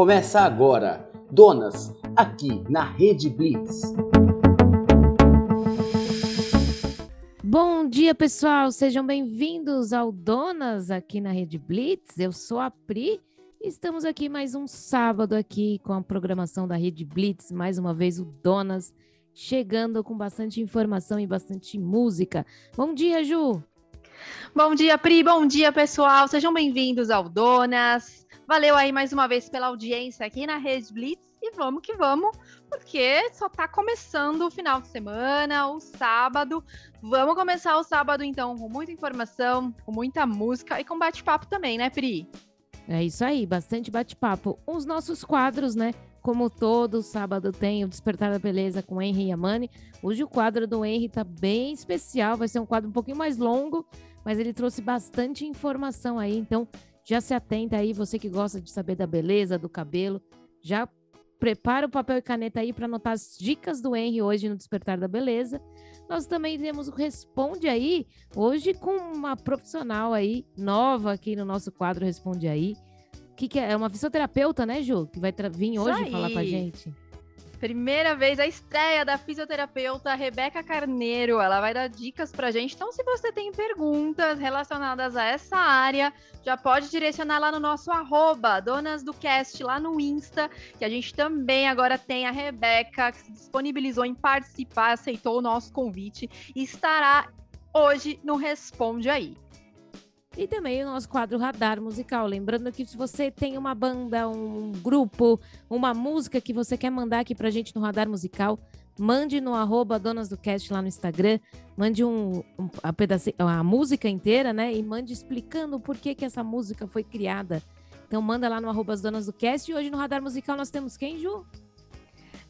Começa agora, Donas, aqui na Rede Blitz. Bom dia, pessoal. Sejam bem-vindos ao Donas aqui na Rede Blitz. Eu sou a Pri. Estamos aqui mais um sábado aqui com a programação da Rede Blitz, mais uma vez o Donas chegando com bastante informação e bastante música. Bom dia, Ju. Bom dia, Pri. Bom dia, pessoal. Sejam bem-vindos ao Donas. Valeu aí mais uma vez pela audiência aqui na Rede Blitz e vamos que vamos, porque só tá começando o final de semana, o sábado. Vamos começar o sábado então com muita informação, com muita música e com bate-papo também, né, Pri? É isso aí, bastante bate-papo. Os nossos quadros, né? Como todo sábado tem o Despertar da Beleza com Henry e Amani. Hoje o quadro do Henry tá bem especial, vai ser um quadro um pouquinho mais longo, mas ele trouxe bastante informação aí, então já se atenta aí, você que gosta de saber da beleza, do cabelo, já prepara o papel e caneta aí para anotar as dicas do Henry hoje no Despertar da Beleza. Nós também temos o Responde Aí, hoje com uma profissional aí, nova aqui no nosso quadro Responde Aí. Que, que é? é uma fisioterapeuta, né, Ju? Que vai vir hoje falar com a gente. Primeira vez a estreia da fisioterapeuta Rebeca Carneiro. Ela vai dar dicas pra gente. Então, se você tem perguntas relacionadas a essa área, já pode direcionar lá no nosso arroba, Donas do Cast, lá no Insta, que a gente também agora tem a Rebeca, que se disponibilizou em participar, aceitou o nosso convite e estará hoje no Responde Aí. E também o nosso quadro Radar Musical. Lembrando que se você tem uma banda, um grupo, uma música que você quer mandar aqui pra gente no Radar Musical, mande no arroba Donas do Cast lá no Instagram, mande um, um a, pedacinho, a música inteira, né? E mande explicando por que, que essa música foi criada. Então manda lá no arroba Donas do Cast. E hoje no Radar Musical nós temos quem, Ju?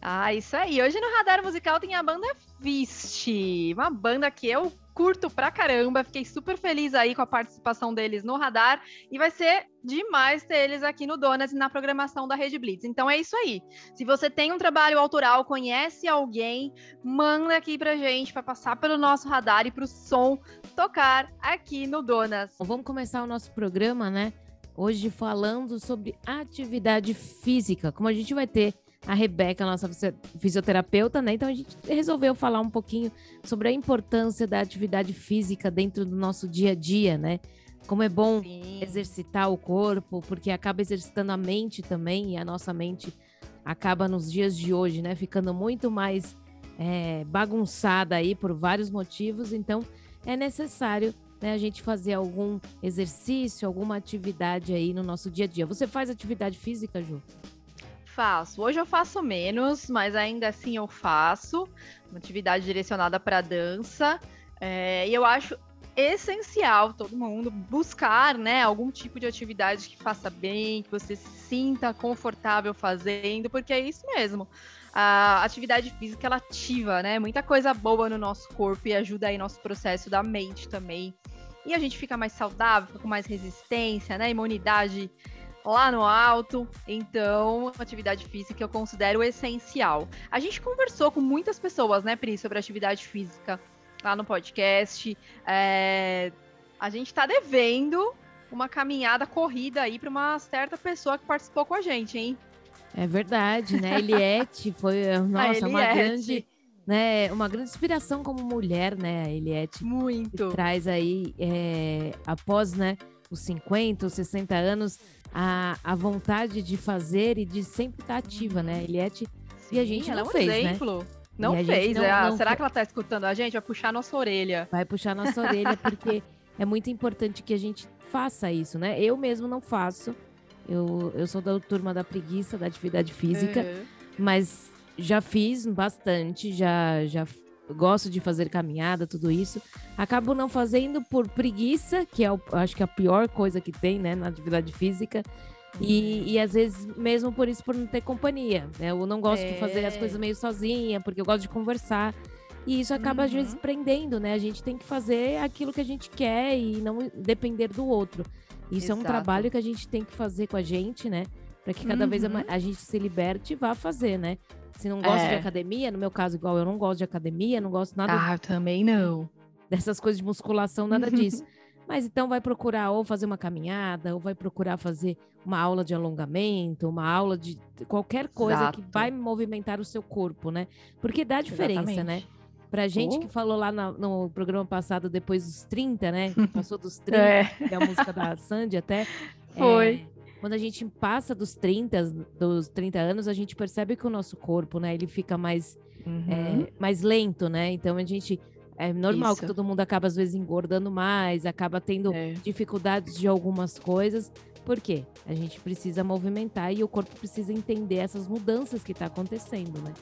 Ah, isso aí. Hoje no Radar Musical tem a banda Viste, uma banda que eu curto pra caramba. Fiquei super feliz aí com a participação deles no radar e vai ser demais ter eles aqui no Donas e na programação da Rede Blitz. Então é isso aí. Se você tem um trabalho autoral, conhece alguém, manda aqui pra gente para passar pelo nosso radar e pro som tocar aqui no Donas. Vamos começar o nosso programa, né? Hoje falando sobre atividade física, como a gente vai ter a Rebeca, nossa fisioterapeuta, né? Então a gente resolveu falar um pouquinho sobre a importância da atividade física dentro do nosso dia a dia, né? Como é bom Sim. exercitar o corpo, porque acaba exercitando a mente também, e a nossa mente acaba nos dias de hoje, né? Ficando muito mais é, bagunçada aí por vários motivos, então é necessário né, a gente fazer algum exercício, alguma atividade aí no nosso dia a dia. Você faz atividade física, Ju? Faço. Hoje eu faço menos, mas ainda assim eu faço. Uma atividade direcionada para dança. É, e eu acho essencial todo mundo buscar, né, algum tipo de atividade que faça bem, que você se sinta confortável fazendo, porque é isso mesmo. A atividade física ela ativa, né, muita coisa boa no nosso corpo e ajuda aí nosso processo da mente também. E a gente fica mais saudável, fica com mais resistência, né, imunidade lá no alto. Então, atividade física eu considero essencial. A gente conversou com muitas pessoas, né, Pri, sobre atividade física lá no podcast. É... A gente está devendo uma caminhada corrida aí para uma certa pessoa que participou com a gente, hein? É verdade, né? Eliette foi, nossa, uma grande, né, uma grande inspiração como mulher, né, a Eliette. Muito. traz aí, é, após, né, os 50, os 60 anos, a, a vontade de fazer e de sempre estar ativa, né? Eliette, e a gente ela não é um fez, né? exemplo. né? Não fez, não, é, não será que ela tá escutando a gente? Vai puxar nossa orelha. Vai puxar nossa orelha, porque é muito importante que a gente faça isso, né? Eu mesmo não faço. Eu, eu sou da turma da preguiça, da atividade física, uhum. mas já fiz bastante, já, já gosto de fazer caminhada, tudo isso. Acabo não fazendo por preguiça, que é, o, acho que é a pior coisa que tem, né, na atividade física. E, e às vezes, mesmo por isso, por não ter companhia. Né? Eu não gosto é. de fazer as coisas meio sozinha, porque eu gosto de conversar. E isso acaba, uhum. às vezes, uhum. prendendo, né? A gente tem que fazer aquilo que a gente quer e não depender do outro. Isso Exato. é um trabalho que a gente tem que fazer com a gente, né? Para que cada uhum. vez a, uhum. a, gente se liberte e vá fazer, né? Se não gosta é. de academia, no meu caso, igual eu não gosto de academia, não gosto nada. Ah, também não. Dessas coisas de musculação, nada disso. Mas então vai procurar ou fazer uma caminhada, ou vai procurar fazer uma aula de alongamento, uma aula de qualquer coisa Exato. que vai movimentar o seu corpo, né? Porque dá diferença, né? Exatamente. né? Pra gente oh. que falou lá no, no, programa passado, depois dos 30, né? Passou dos 30, é. que é a música da Sandy até. Foi. É, quando a gente passa dos 30, dos 30 anos, a gente percebe que o nosso corpo, né, ele fica mais, uhum. é, mais lento, né? Então a gente. É normal Isso. que todo mundo acaba, às vezes, engordando mais, acaba tendo é. dificuldades de algumas coisas. Por quê? A gente precisa movimentar e o corpo precisa entender essas mudanças que está acontecendo, né?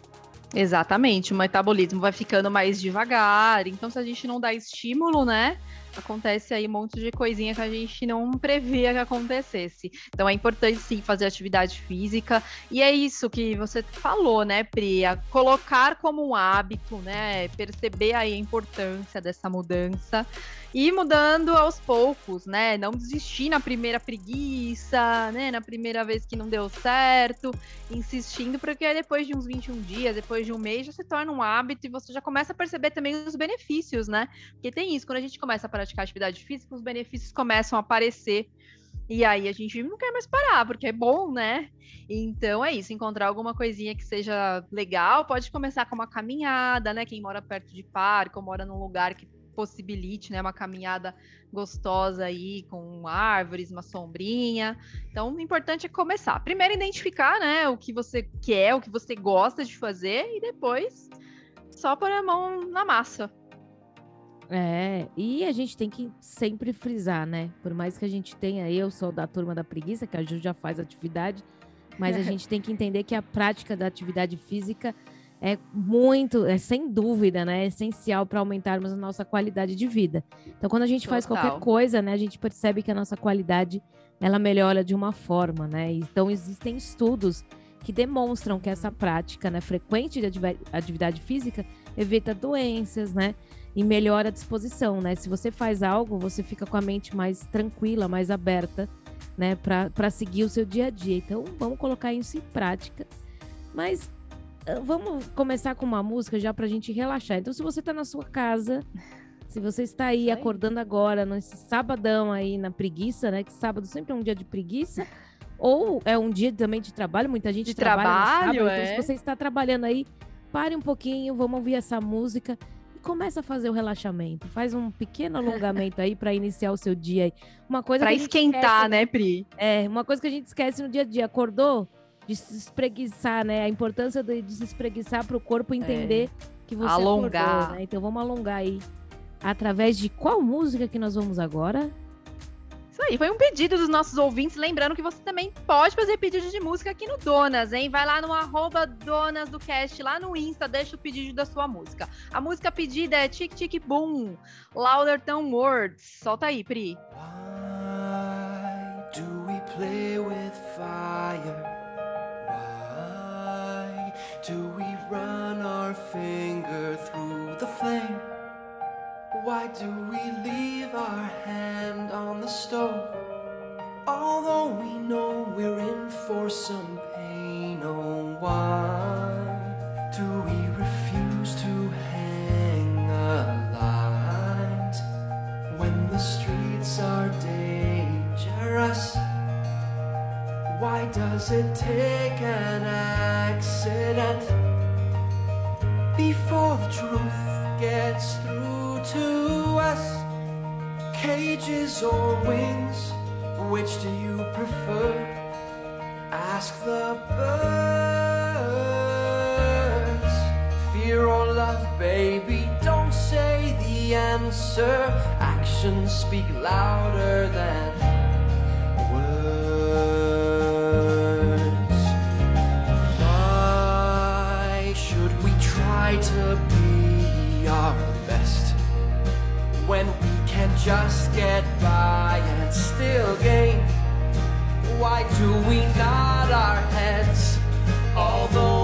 Exatamente, o metabolismo vai ficando mais devagar. Então, se a gente não dá estímulo, né? Acontece aí um monte de coisinha que a gente não previa que acontecesse. Então é importante sim fazer atividade física. E é isso que você falou, né, Priya? Colocar como um hábito, né? Perceber aí a importância dessa mudança e mudando aos poucos, né? Não desistir na primeira preguiça, né? Na primeira vez que não deu certo, insistindo, porque depois de uns 21 dias, depois de um mês, já se torna um hábito e você já começa a perceber também os benefícios, né? Porque tem isso, quando a gente começa a praticar atividade física, os benefícios começam a aparecer. E aí a gente não quer mais parar, porque é bom, né? Então é isso, encontrar alguma coisinha que seja legal, pode começar com uma caminhada, né? Quem mora perto de parque ou mora num lugar que possibilite, né, uma caminhada gostosa aí com árvores, uma sombrinha. Então, o importante é começar. Primeiro identificar, né, o que você quer, o que você gosta de fazer e depois só pôr a mão na massa. É, e a gente tem que sempre frisar, né? Por mais que a gente tenha, eu sou da turma da preguiça, que a Ju já faz atividade, mas a gente tem que entender que a prática da atividade física é muito, é sem dúvida, né, é essencial para aumentarmos a nossa qualidade de vida. Então, quando a gente Total. faz qualquer coisa, né, a gente percebe que a nossa qualidade ela melhora de uma forma, né? Então, existem estudos que demonstram que essa prática, né, frequente de atividade física evita doenças, né? E melhora a disposição, né? Se você faz algo, você fica com a mente mais tranquila, mais aberta, né, para seguir o seu dia a dia. Então, vamos colocar isso em prática. Mas vamos começar com uma música já pra gente relaxar. Então, se você tá na sua casa, se você está aí acordando agora, nesse sabadão aí na preguiça, né? Que sábado sempre é um dia de preguiça. Ou é um dia também de trabalho, muita gente de trabalha trabalho, sábado, é? Então, se você está trabalhando aí, pare um pouquinho, vamos ouvir essa música e começa a fazer o relaxamento. Faz um pequeno alongamento aí para iniciar o seu dia aí. Uma coisa para esquentar, esquece, né, Pri? É, uma coisa que a gente esquece no dia a dia. Acordou? De se espreguiçar, né? A importância de, de se espreguiçar para o corpo entender é. que você alongar. Acordou, né? Então vamos alongar aí. Através de qual música que nós vamos agora? Isso aí, foi um pedido dos nossos ouvintes. Lembrando que você também pode fazer pedido de música aqui no Donas, hein? Vai lá no arroba Donas do Cast, lá no Insta, deixa o pedido da sua música. A música pedida é Tic Tic Boom, Louder Than Words. Solta aí, Pri. Why do we play with fire? Do we run our finger through the flame? Why do we leave our hand on the stove? Although we know we're in for some pain, oh, why do we refuse to hang a light when the streets are Why does it take an accident before the truth gets through to us? Cages or wings, which do you prefer? Ask the birds. Fear or love, baby, don't say the answer. Actions speak louder than just get by and still gain? Why do we nod our heads although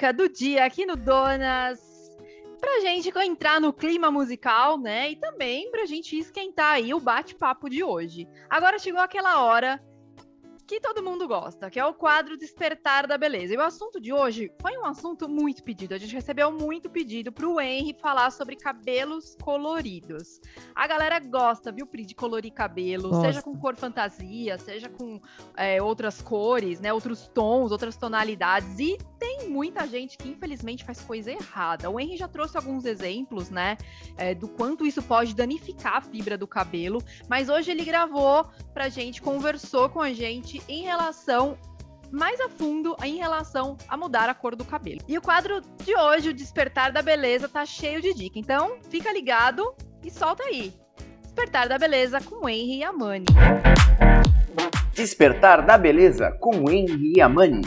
música do dia aqui no Donas. Pra gente entrar no clima musical, né? E também pra gente esquentar aí o bate-papo de hoje. Agora chegou aquela hora que todo mundo gosta, que é o quadro Despertar da Beleza. E o assunto de hoje foi um assunto muito pedido. A gente recebeu muito pedido para o Henry falar sobre cabelos coloridos. A galera gosta, viu, Pri, de colorir cabelo, gosta. seja com cor fantasia, seja com é, outras cores, né, outros tons, outras tonalidades. E tem muita gente que, infelizmente, faz coisa errada. O Henry já trouxe alguns exemplos, né, é, do quanto isso pode danificar a fibra do cabelo, mas hoje ele gravou pra gente, conversou com a gente em relação mais a fundo em relação a mudar a cor do cabelo. E o quadro de hoje, o Despertar da Beleza, tá cheio de dica. Então, fica ligado e solta aí. Despertar da Beleza com Henry e Amani. Despertar da Beleza com Henry e Amani.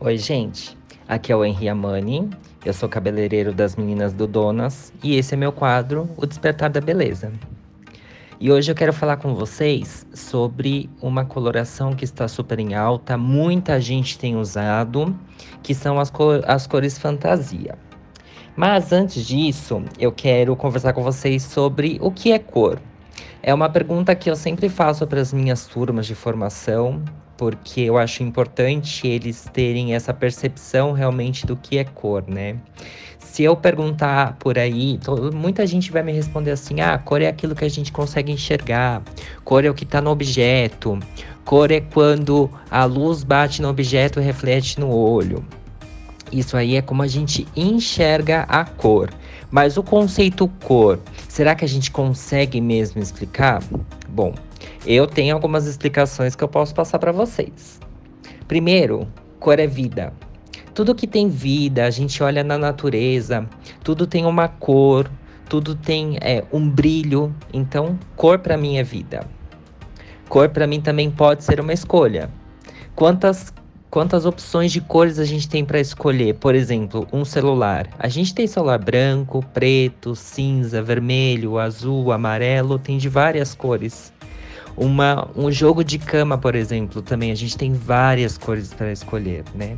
Oi, gente. Aqui é o Henry Amani. Eu sou cabeleireiro das meninas do Donas e esse é meu quadro, O Despertar da Beleza. E hoje eu quero falar com vocês sobre uma coloração que está super em alta, muita gente tem usado, que são as, cor as cores fantasia. Mas antes disso, eu quero conversar com vocês sobre o que é cor. É uma pergunta que eu sempre faço para as minhas turmas de formação, porque eu acho importante eles terem essa percepção realmente do que é cor, né? Se eu perguntar por aí, muita gente vai me responder assim: ah, cor é aquilo que a gente consegue enxergar, cor é o que está no objeto, cor é quando a luz bate no objeto e reflete no olho. Isso aí é como a gente enxerga a cor. Mas o conceito cor, será que a gente consegue mesmo explicar? Bom, eu tenho algumas explicações que eu posso passar para vocês. Primeiro, cor é vida. Tudo que tem vida, a gente olha na natureza, tudo tem uma cor, tudo tem é, um brilho. Então, cor para mim é vida. Cor para mim também pode ser uma escolha. Quantas quantas opções de cores a gente tem para escolher? Por exemplo, um celular. A gente tem celular branco, preto, cinza, vermelho, azul, amarelo, tem de várias cores. Uma, um jogo de cama, por exemplo, também a gente tem várias cores para escolher, né?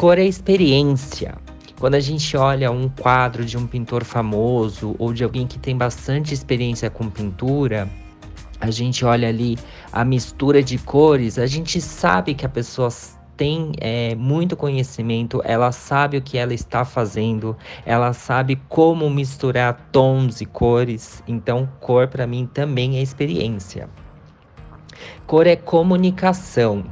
Cor é experiência. Quando a gente olha um quadro de um pintor famoso ou de alguém que tem bastante experiência com pintura, a gente olha ali a mistura de cores, a gente sabe que a pessoa tem é, muito conhecimento, ela sabe o que ela está fazendo, ela sabe como misturar tons e cores. Então, cor para mim também é experiência. Cor é comunicação.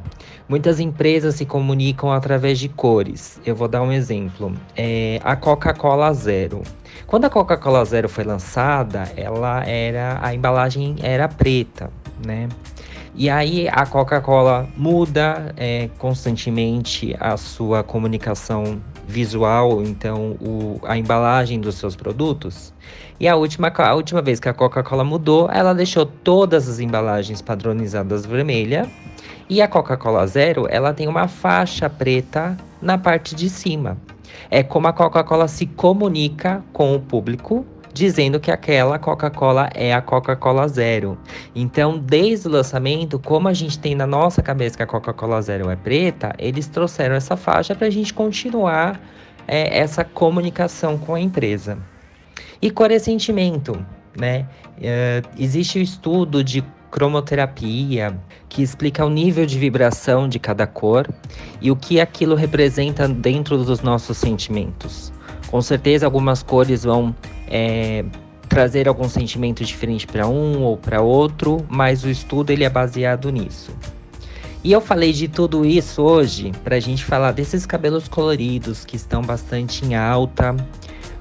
Muitas empresas se comunicam através de cores. Eu vou dar um exemplo. É a Coca-Cola Zero. Quando a Coca-Cola Zero foi lançada, ela era a embalagem era preta, né? E aí a Coca-Cola muda é, constantemente a sua comunicação visual, então o, a embalagem dos seus produtos. E a última, a última vez que a Coca-Cola mudou, ela deixou todas as embalagens padronizadas vermelha. E a Coca-Cola Zero, ela tem uma faixa preta na parte de cima. É como a Coca-Cola se comunica com o público dizendo que aquela Coca-Cola é a Coca-Cola Zero. Então, desde o lançamento, como a gente tem na nossa cabeça que a Coca-Cola Zero é preta, eles trouxeram essa faixa para a gente continuar é, essa comunicação com a empresa. E sentimento, né? Uh, existe o estudo de cromoterapia que explica o nível de vibração de cada cor e o que aquilo representa dentro dos nossos sentimentos. Com certeza, algumas cores vão é, trazer algum sentimento diferente para um ou para outro, mas o estudo ele é baseado nisso. E eu falei de tudo isso hoje para a gente falar desses cabelos coloridos que estão bastante em alta,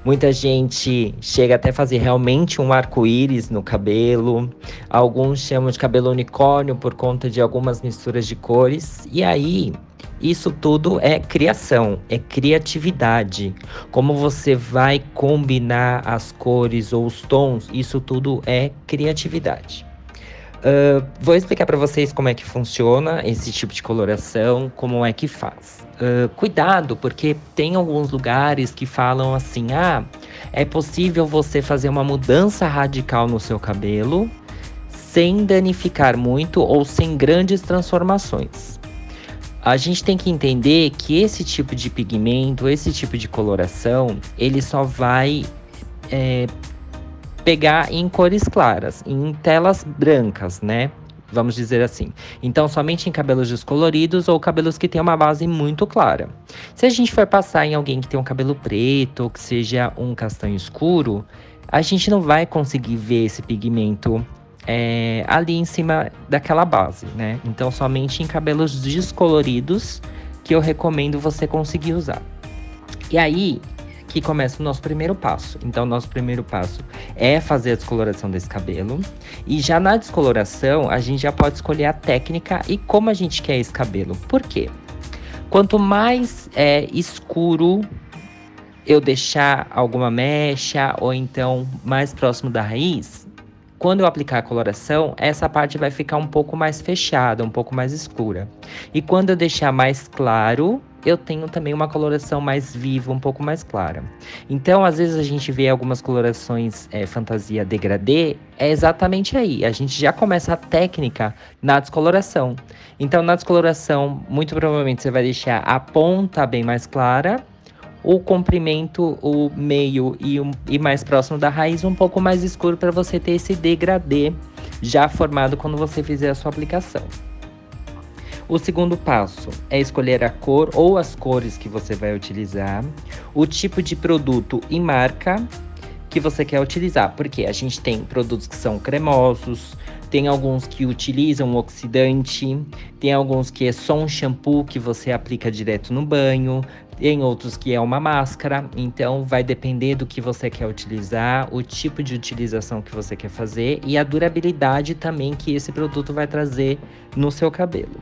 Muita gente chega até fazer realmente um arco-íris no cabelo. Alguns chamam de cabelo unicórnio por conta de algumas misturas de cores. E aí, isso tudo é criação, é criatividade. Como você vai combinar as cores ou os tons, isso tudo é criatividade. Uh, vou explicar para vocês como é que funciona esse tipo de coloração, como é que faz. Uh, cuidado, porque tem alguns lugares que falam assim: ah, é possível você fazer uma mudança radical no seu cabelo sem danificar muito ou sem grandes transformações. A gente tem que entender que esse tipo de pigmento, esse tipo de coloração, ele só vai é, pegar em cores claras, em telas brancas, né? Vamos dizer assim. Então, somente em cabelos descoloridos ou cabelos que têm uma base muito clara. Se a gente for passar em alguém que tem um cabelo preto ou que seja um castanho escuro, a gente não vai conseguir ver esse pigmento é, ali em cima daquela base, né? Então, somente em cabelos descoloridos que eu recomendo você conseguir usar. E aí, que começa o nosso primeiro passo. Então, nosso primeiro passo é fazer a descoloração desse cabelo. E já na descoloração, a gente já pode escolher a técnica e como a gente quer esse cabelo. Por quê? Quanto mais é, escuro eu deixar alguma mecha ou então mais próximo da raiz, quando eu aplicar a coloração, essa parte vai ficar um pouco mais fechada, um pouco mais escura. E quando eu deixar mais claro, eu tenho também uma coloração mais viva, um pouco mais clara. Então, às vezes a gente vê algumas colorações é, fantasia degradê, é exatamente aí. A gente já começa a técnica na descoloração. Então, na descoloração, muito provavelmente você vai deixar a ponta bem mais clara, o comprimento, o meio e, um, e mais próximo da raiz um pouco mais escuro para você ter esse degradê já formado quando você fizer a sua aplicação. O segundo passo é escolher a cor ou as cores que você vai utilizar, o tipo de produto e marca que você quer utilizar, porque a gente tem produtos que são cremosos, tem alguns que utilizam oxidante, tem alguns que é só um shampoo que você aplica direto no banho, tem outros que é uma máscara, então vai depender do que você quer utilizar, o tipo de utilização que você quer fazer e a durabilidade também que esse produto vai trazer no seu cabelo.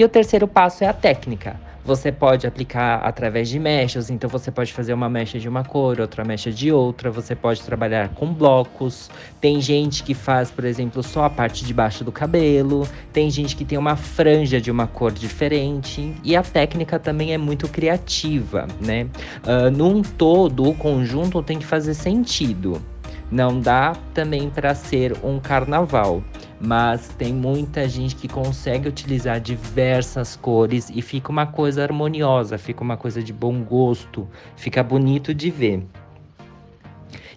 E o terceiro passo é a técnica. Você pode aplicar através de mechas, então você pode fazer uma mecha de uma cor, outra mecha de outra, você pode trabalhar com blocos. Tem gente que faz, por exemplo, só a parte de baixo do cabelo, tem gente que tem uma franja de uma cor diferente, e a técnica também é muito criativa, né? Uh, num todo, o conjunto tem que fazer sentido. Não dá também para ser um carnaval mas tem muita gente que consegue utilizar diversas cores e fica uma coisa harmoniosa, fica uma coisa de bom gosto, fica bonito de ver.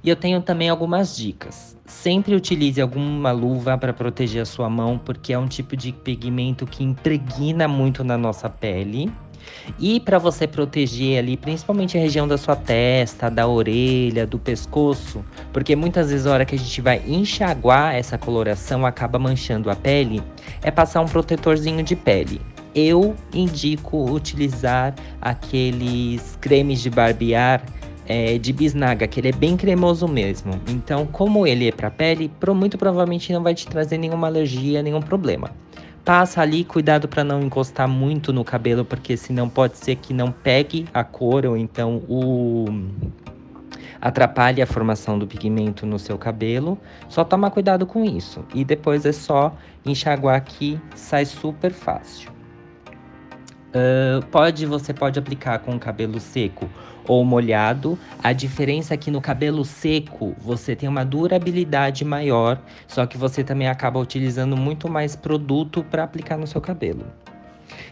E eu tenho também algumas dicas. Sempre utilize alguma luva para proteger a sua mão, porque é um tipo de pigmento que impregna muito na nossa pele. E para você proteger ali, principalmente a região da sua testa, da orelha, do pescoço, porque muitas vezes a hora que a gente vai enxaguar essa coloração acaba manchando a pele, é passar um protetorzinho de pele. Eu indico utilizar aqueles cremes de barbear é, de bisnaga, que ele é bem cremoso mesmo. Então, como ele é para pele, muito provavelmente não vai te trazer nenhuma alergia, nenhum problema. Passa ali, cuidado para não encostar muito no cabelo, porque senão pode ser que não pegue a cor ou então o atrapalhe a formação do pigmento no seu cabelo. Só toma cuidado com isso. E depois é só enxaguar aqui, sai super fácil. Uh, pode, você pode aplicar com o cabelo seco ou molhado. A diferença é que no cabelo seco você tem uma durabilidade maior, só que você também acaba utilizando muito mais produto para aplicar no seu cabelo.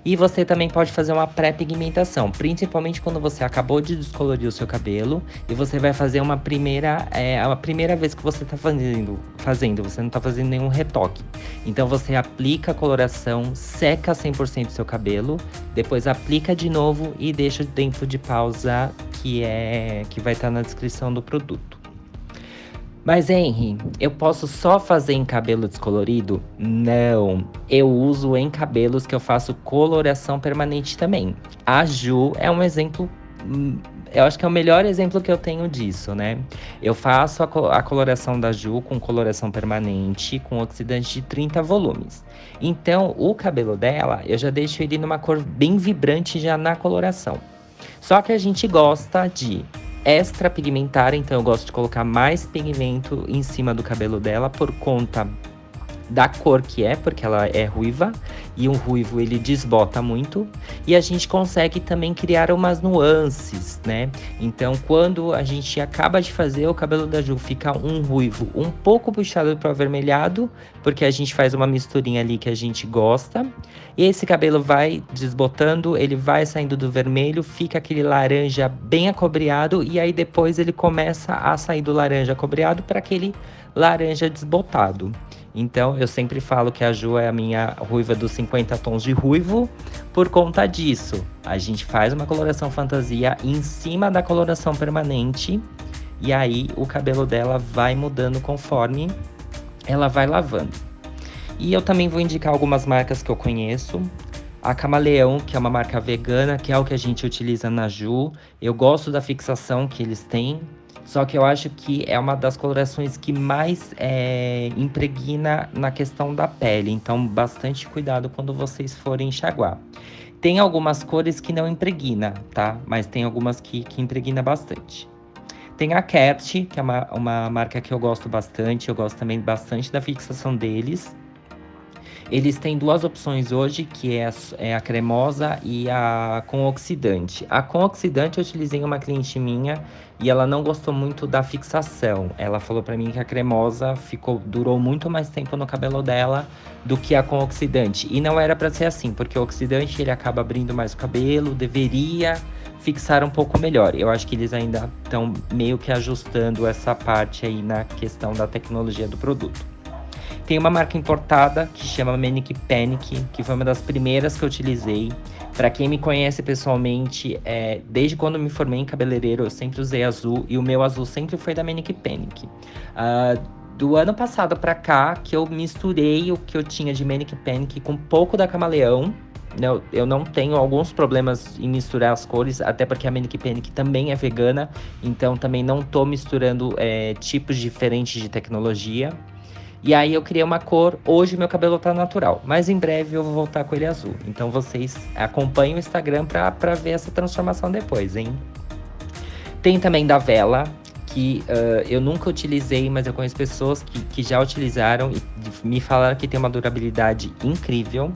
E você também pode fazer uma pré-pigmentação, principalmente quando você acabou de descolorir o seu cabelo e você vai fazer uma primeira, é a primeira vez que você está fazendo, fazendo, você não está fazendo nenhum retoque. Então você aplica a coloração, seca 100% do seu cabelo, depois aplica de novo e deixa o tempo de pausa que é que vai estar tá na descrição do produto. Mas Henry, eu posso só fazer em cabelo descolorido? Não, eu uso em cabelos que eu faço coloração permanente também. A Ju é um exemplo hum, eu acho que é o melhor exemplo que eu tenho disso, né? Eu faço a, a, coloração da Ju com coloração permanente, com oxidante de 30 volumes. Então, o cabelo dela, eu já deixo ele numa cor bem vibrante já na coloração. Só que a gente gosta de extra pigmentar, então eu gosto de colocar mais pigmento em cima do cabelo dela por conta da cor que é, porque ela é ruiva e um ruivo ele desbota muito e a gente consegue também criar umas nuances, né? Então, quando a gente acaba de fazer o cabelo da Ju fica um ruivo um pouco puxado para o avermelhado, porque a gente faz uma misturinha ali que a gente gosta. E esse cabelo vai desbotando, ele vai saindo do vermelho, fica aquele laranja bem acobreado e aí depois ele começa a sair do laranja acobreado para aquele laranja desbotado. Então eu sempre falo que a Ju é a minha ruiva dos 50 tons de ruivo por conta disso. A gente faz uma coloração fantasia em cima da coloração permanente e aí o cabelo dela vai mudando conforme ela vai lavando. E eu também vou indicar algumas marcas que eu conheço. A Camaleão, que é uma marca vegana, que é o que a gente utiliza na Ju. Eu gosto da fixação que eles têm. Só que eu acho que é uma das colorações que mais é, impregna na questão da pele. Então, bastante cuidado quando vocês forem enxaguar. Tem algumas cores que não impregna, tá? Mas tem algumas que, que impregna bastante. Tem a Cat, que é uma, uma marca que eu gosto bastante. Eu gosto também bastante da fixação deles. Eles têm duas opções hoje, que é a, é a cremosa e a com oxidante. A com oxidante eu utilizei uma cliente minha e ela não gostou muito da fixação. Ela falou para mim que a cremosa ficou durou muito mais tempo no cabelo dela do que a com oxidante. E não era para ser assim, porque o oxidante ele acaba abrindo mais o cabelo, deveria fixar um pouco melhor. Eu acho que eles ainda estão meio que ajustando essa parte aí na questão da tecnologia do produto. Tem uma marca importada que chama Manic Panic, que foi uma das primeiras que eu utilizei. Para quem me conhece pessoalmente, é, desde quando me formei em cabeleireiro, eu sempre usei azul e o meu azul sempre foi da Manic Panic. Uh, do ano passado para cá, que eu misturei o que eu tinha de Manic Panic com um pouco da Camaleão. Eu, eu não tenho alguns problemas em misturar as cores, até porque a Manic Panic também é vegana, então também não tô misturando é, tipos diferentes de tecnologia. E aí eu criei uma cor. Hoje meu cabelo tá natural, mas em breve eu vou voltar com ele azul. Então vocês acompanhem o Instagram pra, pra ver essa transformação depois, hein? Tem também da vela, que uh, eu nunca utilizei, mas eu conheço pessoas que, que já utilizaram e me falaram que tem uma durabilidade incrível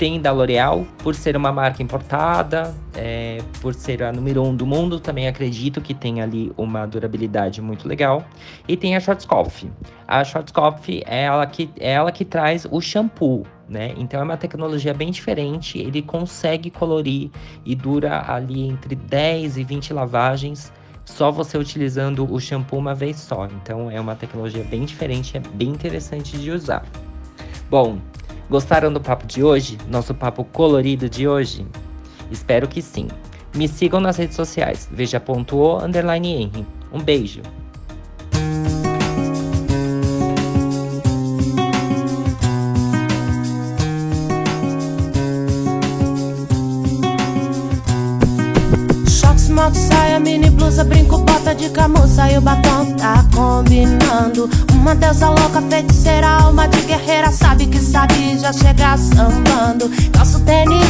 tem da L'Oréal, por ser uma marca importada, é, por ser a número um do mundo, também acredito que tem ali uma durabilidade muito legal. E tem a Schwarzkopf. A Schwarzkopf é ela que, é ela que traz o shampoo, né? Então é uma tecnologia bem diferente, ele consegue colorir e dura ali entre 10 e 20 lavagens só você utilizando o shampoo uma vez só. Então é uma tecnologia bem diferente, é bem interessante de usar. Bom, Gostaram do papo de hoje? Nosso papo colorido de hoje? Espero que sim. Me sigam nas redes sociais, veja.o underline. Um beijo! Moto, saia, mini blusa, brinco, de camurça e o batom tá combinando. Uma deusa louca, feiticeira, alma de guerreira, sabe que sabe já chegar sambando. Calço tênis,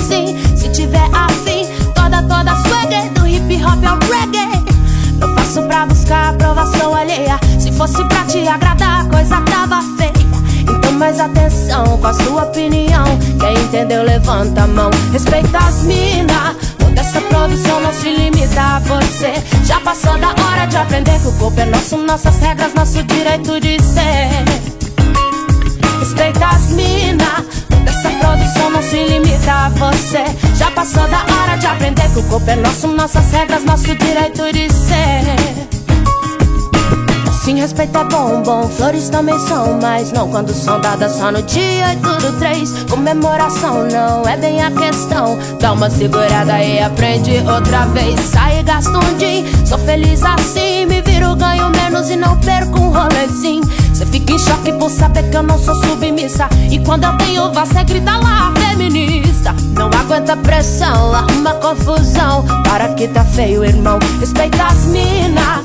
se tiver afim, toda, toda swagger, do hip hop ao reggae. Eu faço pra buscar aprovação alheia. Se fosse pra te agradar, a coisa tava feia. Então mais atenção com a sua opinião. Quem entendeu, levanta a mão. Respeita as minas. Toda essa produção não se limita a você. Já passou da hora de aprender que o corpo é nosso, nossas regras, nosso direito de ser. Respeita as minas. Toda essa produção não se limita a você. Já passou da hora de aprender que o corpo é nosso, nossas regras, nosso direito de ser. Sim, respeito é bom, bom, flores também são, mas não quando são dadas só no dia 8 do 3. Comemoração não é bem a questão. Dá uma segurada e aprende outra vez. Sai e um din, sou feliz assim. Me viro, ganho menos e não perco um rolezinho. Cê fica em choque por saber que eu não sou submissa. E quando eu tenho, você grita lá, feminista. Não aguenta pressão, arruma confusão. Para que tá feio, irmão. Respeita as mina.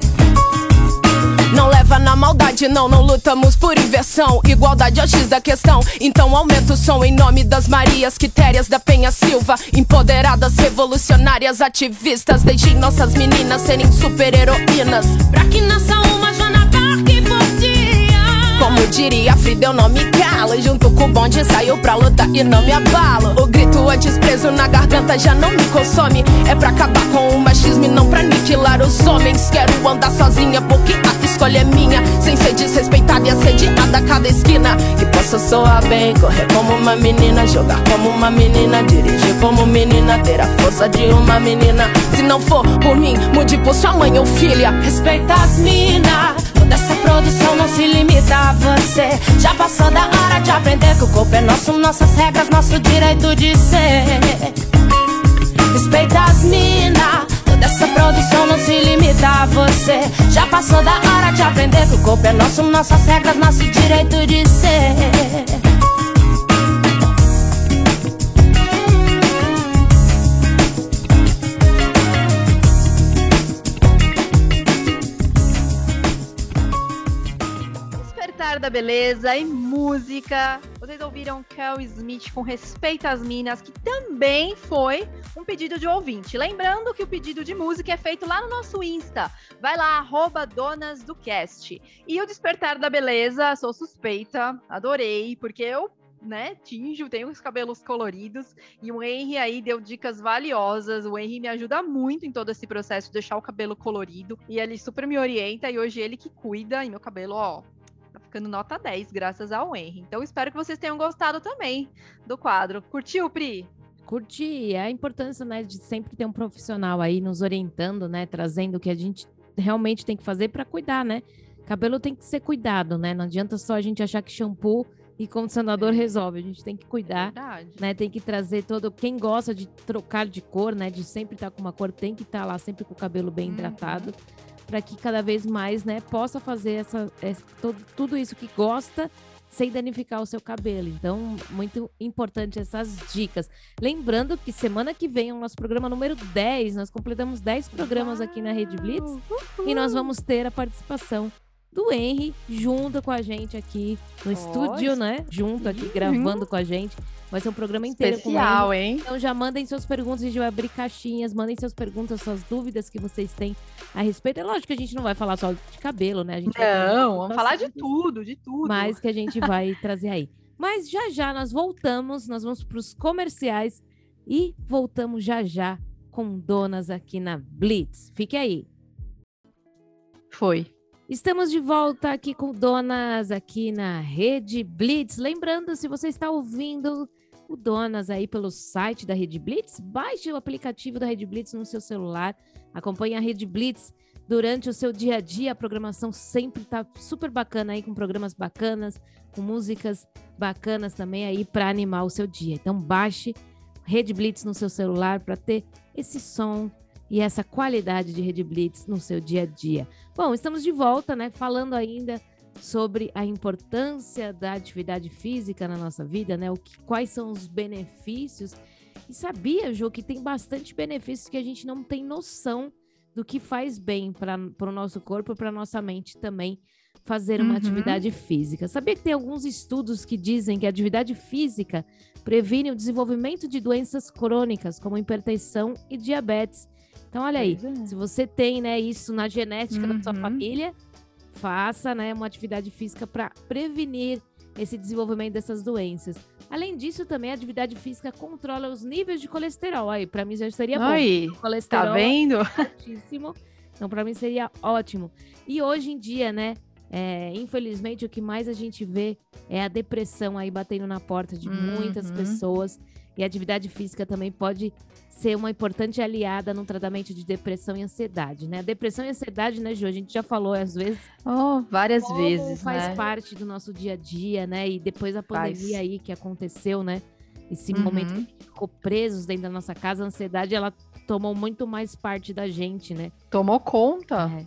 Não leva na maldade, não, não lutamos por inversão. Igualdade é o X da questão. Então aumenta o som em nome das Marias Quitérias da Penha Silva. Empoderadas, revolucionárias, ativistas. Deixem nossas meninas serem super-heroínas. Pra que nasça uma Joana Dark por dia. Como diria Frida, eu não me calo. Junto com o bonde saiu pra lutar e não me abalo. O grito é desprezo na garganta já não me consome. É pra acabar com o machismo e não pra aniquilar os homens. Quero andar sozinha porque a escolha é minha. Sem ser desrespeitada e assediada a cada esquina. Que possa soar bem, correr como uma menina, jogar como uma menina, dirigir como menina, ter a força de uma menina. Se não for por mim, mude por sua mãe ou filha. Respeita as minas. Toda essa produção não se limita a você. Já passou da hora de aprender que o corpo é nosso, nossas regras, nosso direito de ser. Respeita as mina. Toda essa produção não se limita a você. Já passou da hora de aprender que o corpo é nosso, nossas regras, nosso direito de ser. Despertar da beleza e música. Vocês ouviram Kel Smith com Respeita as Minas, que também foi um pedido de ouvinte. Lembrando que o pedido de música é feito lá no nosso Insta. Vai lá, arroba Donas do Cast. E o Despertar da Beleza, sou suspeita, adorei, porque eu né, tinjo, tenho os cabelos coloridos e o Henry aí deu dicas valiosas. O Henry me ajuda muito em todo esse processo de deixar o cabelo colorido e ele super me orienta e hoje ele que cuida e meu cabelo, ó, ficando nota 10 graças ao Henry. Então espero que vocês tenham gostado também do quadro. Curtiu, Pri? Curti a importância, né, de sempre ter um profissional aí nos orientando, né, trazendo o que a gente realmente tem que fazer para cuidar, né? Cabelo tem que ser cuidado, né? Não adianta só a gente achar que shampoo e condicionador resolve. A gente tem que cuidar, Verdade. né? Tem que trazer todo. Quem gosta de trocar de cor, né? De sempre estar com uma cor, tem que estar lá sempre com o cabelo bem Uhum. hidratado, para que cada vez mais, né, possa fazer essa, essa- todo- tudo isso que gosta sem danificar o seu cabelo. Então, muito importante essas dicas. Lembrando que semana que vem é o nosso programa número 10. Nós completamos 10 programas aqui na Rede Blitz e nós vamos ter a participação do Henry junto com a gente aqui no estúdio, né? Junto aqui, gravando com a gente. Vai ser um programa inteiro com. Especial, hein? Então já mandem suas perguntas, a gente vai abrir caixinhas, mandem suas perguntas, suas dúvidas que vocês têm a respeito. É lógico que a gente não vai falar só de cabelo, né? A gente Não, vamos falar de tudo, de tudo. Mas que a gente vai trazer aí. Mas já já nós voltamos, nós vamos para os comerciais e voltamos já já com donas aqui na Blitz. Fique aí. Foi. Estamos de volta aqui com Donas aqui na Rede Blitz. Lembrando, se você está ouvindo Donas aí pelo site da Rede Blitz, baixe o aplicativo da Rede Blitz no seu celular. Acompanhe a Rede Blitz durante o seu dia a dia. A programação sempre está super bacana aí, com programas bacanas, com músicas bacanas também aí para animar o seu dia. Então baixe Rede Blitz no seu celular para ter esse som e essa qualidade de Rede Blitz no seu dia a dia. Bom, estamos de volta, né? Falando ainda sobre a importância da atividade física na nossa vida, né? O que, quais são os benefícios. E sabia, Jô, que tem bastante benefícios que a gente não tem noção do que faz bem para o nosso corpo e para nossa mente também fazer uma uhum. atividade física. Sabia que tem alguns estudos que dizem que a atividade física previne o desenvolvimento de doenças crônicas, como hipertensão e diabetes. Então, olha aí, é. se você tem né, isso na genética uhum. da sua uhum. família, faça né, uma atividade física para prevenir esse desenvolvimento dessas doenças. Além disso, também a atividade física controla os níveis de colesterol. Aí, para mim já seria bom. O colesterol tá vendo? É altíssimo. Então, para mim seria ótimo. E hoje em dia, né, é, infelizmente, o que mais a gente vê é a depressão aí batendo na porta de uhum. muitas pessoas. E a atividade física também pode ser uma importante aliada no tratamento de depressão e ansiedade, né? A depressão e ansiedade, né, Ju? A gente já falou às vezes. Oh, várias vezes. Faz né? parte do nosso dia a dia, né? E depois da pandemia faz. aí que aconteceu, né? Esse uhum. momento que a gente ficou presos dentro da nossa casa, a ansiedade ela tomou muito mais parte da gente, né? Tomou conta. É.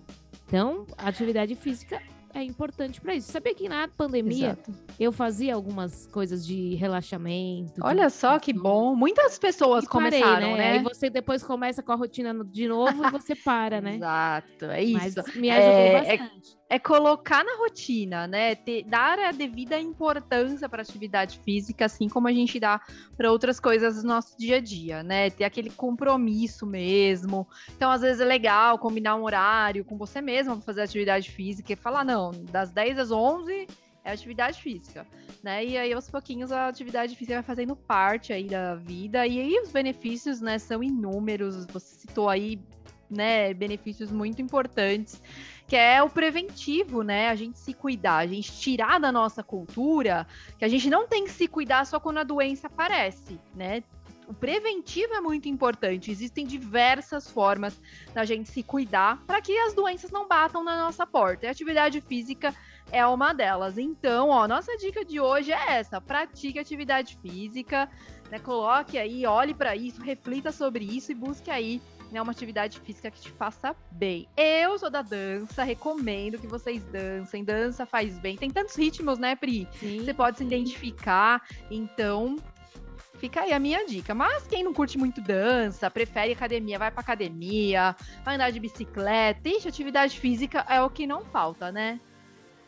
Então, a atividade física é importante para isso. Sabia que na pandemia Exato. eu fazia algumas coisas de relaxamento. Olha de só que bom. Muitas pessoas parei, começaram, né? né? Aí você depois começa com a rotina de novo e você para, né? Exato, é isso. Mas me ajudou é, é bastante. É é colocar na rotina, né? Ter, dar a devida importância para atividade física, assim como a gente dá para outras coisas do nosso dia a dia, né? Ter aquele compromisso mesmo. Então, às vezes é legal combinar um horário com você mesmo para fazer atividade física e falar, não, das 10 às 11 é atividade física, né? E aí aos pouquinhos a atividade física vai fazendo parte aí da vida e aí os benefícios, né, são inúmeros. Você citou aí, né, benefícios muito importantes que é o preventivo, né? A gente se cuidar, a gente tirar da nossa cultura que a gente não tem que se cuidar só quando a doença aparece, né? O preventivo é muito importante. Existem diversas formas da gente se cuidar para que as doenças não batam na nossa porta. E a atividade física é uma delas. Então, ó, nossa dica de hoje é essa: pratique atividade física, né? Coloque aí, olhe para isso, reflita sobre isso e busque aí né, uma atividade física que te faça bem. Eu sou da dança, recomendo que vocês dancem. Dança faz bem. Tem tantos ritmos, né, Pri? Sim. Você pode se identificar. Então, fica aí a minha dica. Mas quem não curte muito dança, prefere academia, vai pra academia, vai andar de bicicleta, ixi, atividade física é o que não falta, né?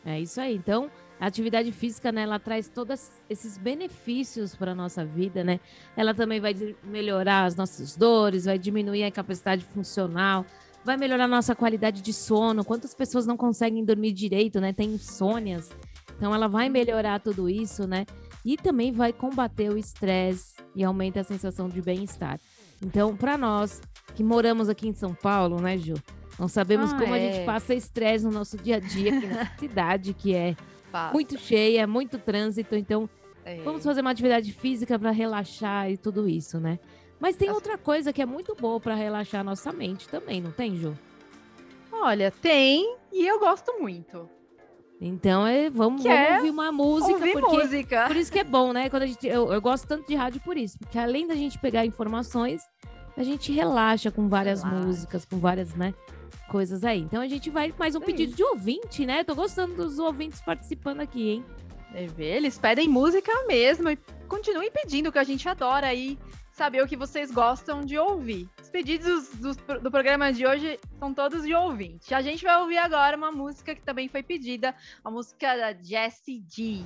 É isso aí. Então, a atividade física, né, ela traz todos esses benefícios para a nossa vida, né? Ela também vai melhorar as nossas dores, vai diminuir a capacidade funcional, vai melhorar a nossa qualidade de sono. Quantas pessoas não conseguem dormir direito, né? Tem insônias. Então ela vai melhorar tudo isso, né? E também vai combater o estresse e aumenta a sensação de bem-estar. Então, para nós que moramos aqui em São Paulo, né, Ju? Não sabemos ah, como é. a gente passa estresse no nosso dia a dia aqui na cidade, que é Passa. muito cheia, muito trânsito, então é. vamos fazer uma atividade física para relaxar e tudo isso, né? Mas tem outra coisa que é muito boa para relaxar nossa mente também, não tem, Ju? Olha, tem e eu gosto muito. Então, é, vamos, vamos é ouvir uma música. Ouvir porque, música. Por isso que é bom, né? Quando a gente, eu, eu gosto tanto de rádio por isso. Porque além da gente pegar informações, a gente relaxa com várias relaxa. músicas, com várias, né? Coisas aí. Então a gente vai mais um pedido de ouvinte, né? Tô gostando dos ouvintes participando aqui, hein? Eles pedem música mesmo e continuem pedindo, que a gente adora aí saber o que vocês gostam de ouvir. Os pedidos do, do, programa de hoje são todos de ouvinte. A gente vai ouvir agora uma música que também foi pedida, a música da Jessie G.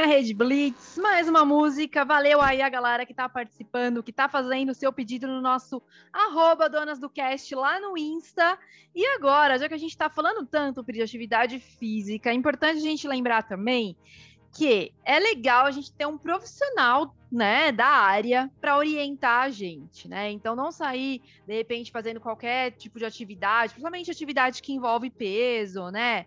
na Rede Blitz, mais uma música. Valeu aí a galera que tá participando, que tá fazendo o seu pedido no nosso arroba Donas do Cast lá no Insta. E agora, já que a gente tá falando tanto de atividade física, é importante a gente lembrar também que é legal a gente ter um profissional, né, da área para orientar a gente, né? Então não sair de repente fazendo qualquer tipo de atividade, principalmente atividade que envolve peso, né?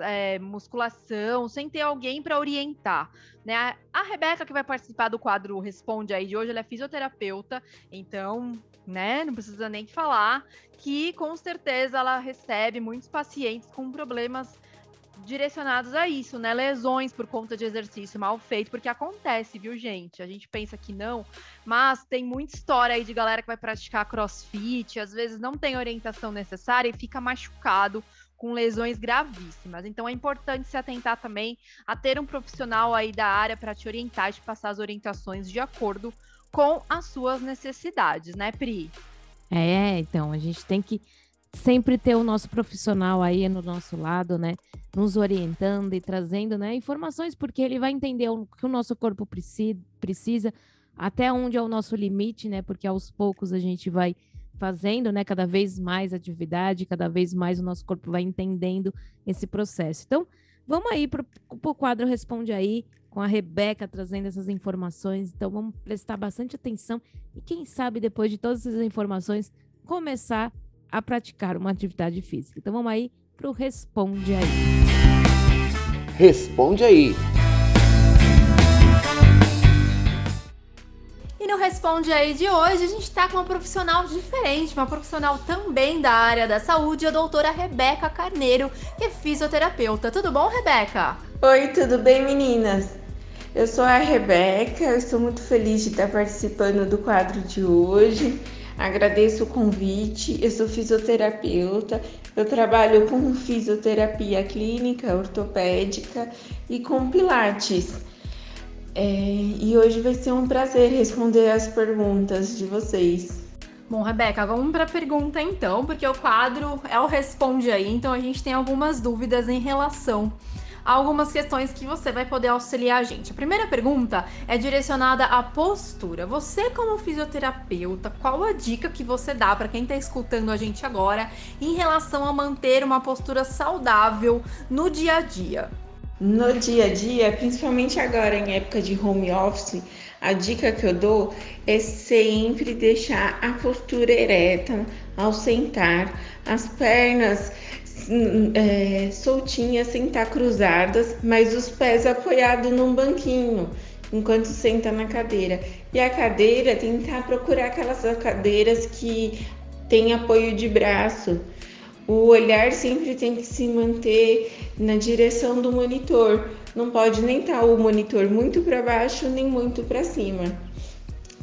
É, musculação, sem ter alguém para orientar. Né? A- Rebeca, que vai participar do quadro Responde aí de hoje, ela é fisioterapeuta, então, né, não precisa nem falar que com certeza ela recebe muitos pacientes com problemas direcionados a isso, né? Lesões por conta de exercício mal feito, porque acontece, viu, gente? A gente pensa que não, mas tem muita história aí de galera que vai praticar crossfit, às vezes não tem orientação necessária e fica machucado com lesões gravíssimas. Então é importante se atentar também a ter um profissional aí da área para te orientar e te passar as orientações de acordo com as suas necessidades, né, Pri? É, então, a gente tem que sempre ter o nosso profissional aí no nosso lado, né? Nos orientando e trazendo, né, informações, porque ele vai entender o que o nosso corpo preci- precisa, até onde é o nosso limite, né? Porque aos poucos a gente vai fazendo, né, cada vez mais atividade, cada vez mais o nosso corpo vai entendendo esse processo. Então, vamos aí para o quadro Responde Aí, com a Rebeca trazendo essas informações. Então, vamos prestar bastante atenção e, quem sabe, depois de todas essas informações, começar a praticar uma atividade física. Então, vamos aí para o Responde Aí. Responde aí. No Responde aí de hoje, a gente tá com uma profissional diferente, uma profissional também da área da saúde, a doutora Rebeca Carneiro, que é fisioterapeuta. Tudo bom, Rebeca? Oi, tudo bem, meninas? Eu sou a Rebeca, eu estou muito feliz de estar participando do quadro de hoje. Agradeço o convite. Eu sou fisioterapeuta, eu trabalho com fisioterapia clínica, ortopédica e com pilates. É, e hoje vai ser um prazer responder as perguntas de vocês. Bom, Rebeca, vamos para a pergunta então, porque o quadro é o Responde aí, então a gente tem algumas dúvidas em relação a algumas questões que você vai poder auxiliar a gente. A primeira pergunta é direcionada à postura. Você, como fisioterapeuta, qual a dica que você dá para quem está escutando a gente agora em relação a manter uma postura saudável no dia a dia? No dia a dia, principalmente agora em época de home office, a dica que eu dou é sempre deixar a postura ereta ao sentar, as pernas hum, é, soltinhas, sem estar cruzadas, mas os pés apoiados num banquinho enquanto senta na cadeira. E a cadeira, tentar procurar aquelas cadeiras que tem apoio de braço. O olhar sempre tem que se manter na direção do monitor. Não pode nem estar o monitor muito para baixo nem muito para cima.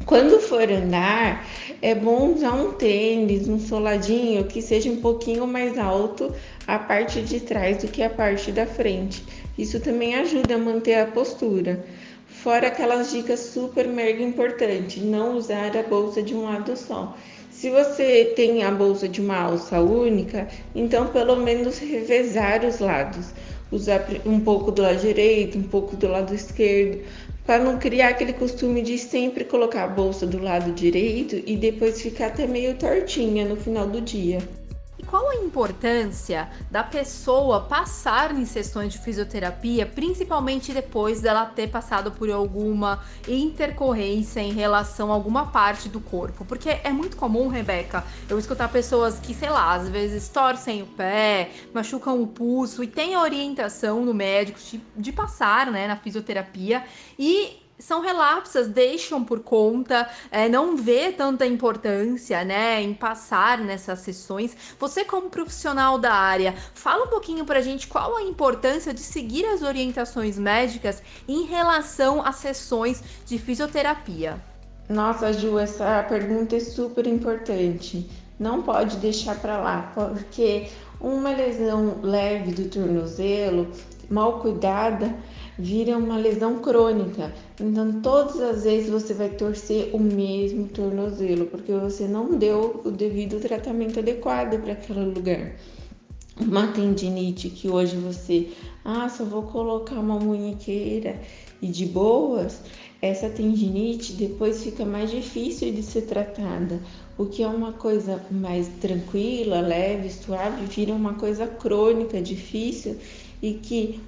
Quando for andar, é bom usar um tênis, um soladinho que seja um pouquinho mais alto a parte de trás do que a parte da frente. Isso também ajuda a manter a postura. Fora aquelas dicas super mega importantes, não usar a bolsa de um lado só. Se você tem a bolsa de uma alça única, então pelo menos revezar os lados. Usar um pouco do lado direito, um pouco do lado esquerdo, para não criar aquele costume de sempre colocar a bolsa do lado direito e depois ficar até meio tortinha no final do dia. Qual a importância da pessoa passar em sessões de fisioterapia, principalmente depois dela ter passado por alguma intercorrência em relação a alguma parte do corpo? Porque é muito comum, Rebeca, eu escutar pessoas que, sei lá, às vezes torcem o pé, machucam o pulso e tem a orientação no médico de, de passar né, na fisioterapia e são relapsas, deixam por conta, é, não vê tanta importância, né, em passar nessas sessões. Você como profissional da área, fala um pouquinho pra gente qual a importância de seguir as orientações médicas em relação às sessões de fisioterapia. Nossa, Ju, essa pergunta é super importante. Não pode deixar para lá, porque uma lesão leve do tornozelo, mal cuidada, vira uma lesão crônica. Então, todas as vezes você vai torcer o mesmo tornozelo, porque você não deu o devido tratamento adequado para aquele lugar. Uma tendinite que hoje você, ah, só vou colocar uma munhequeira e de boas, essa tendinite depois fica mais difícil de ser tratada. O que é uma coisa mais tranquila, leve, suave, vira uma coisa crônica, difícil e que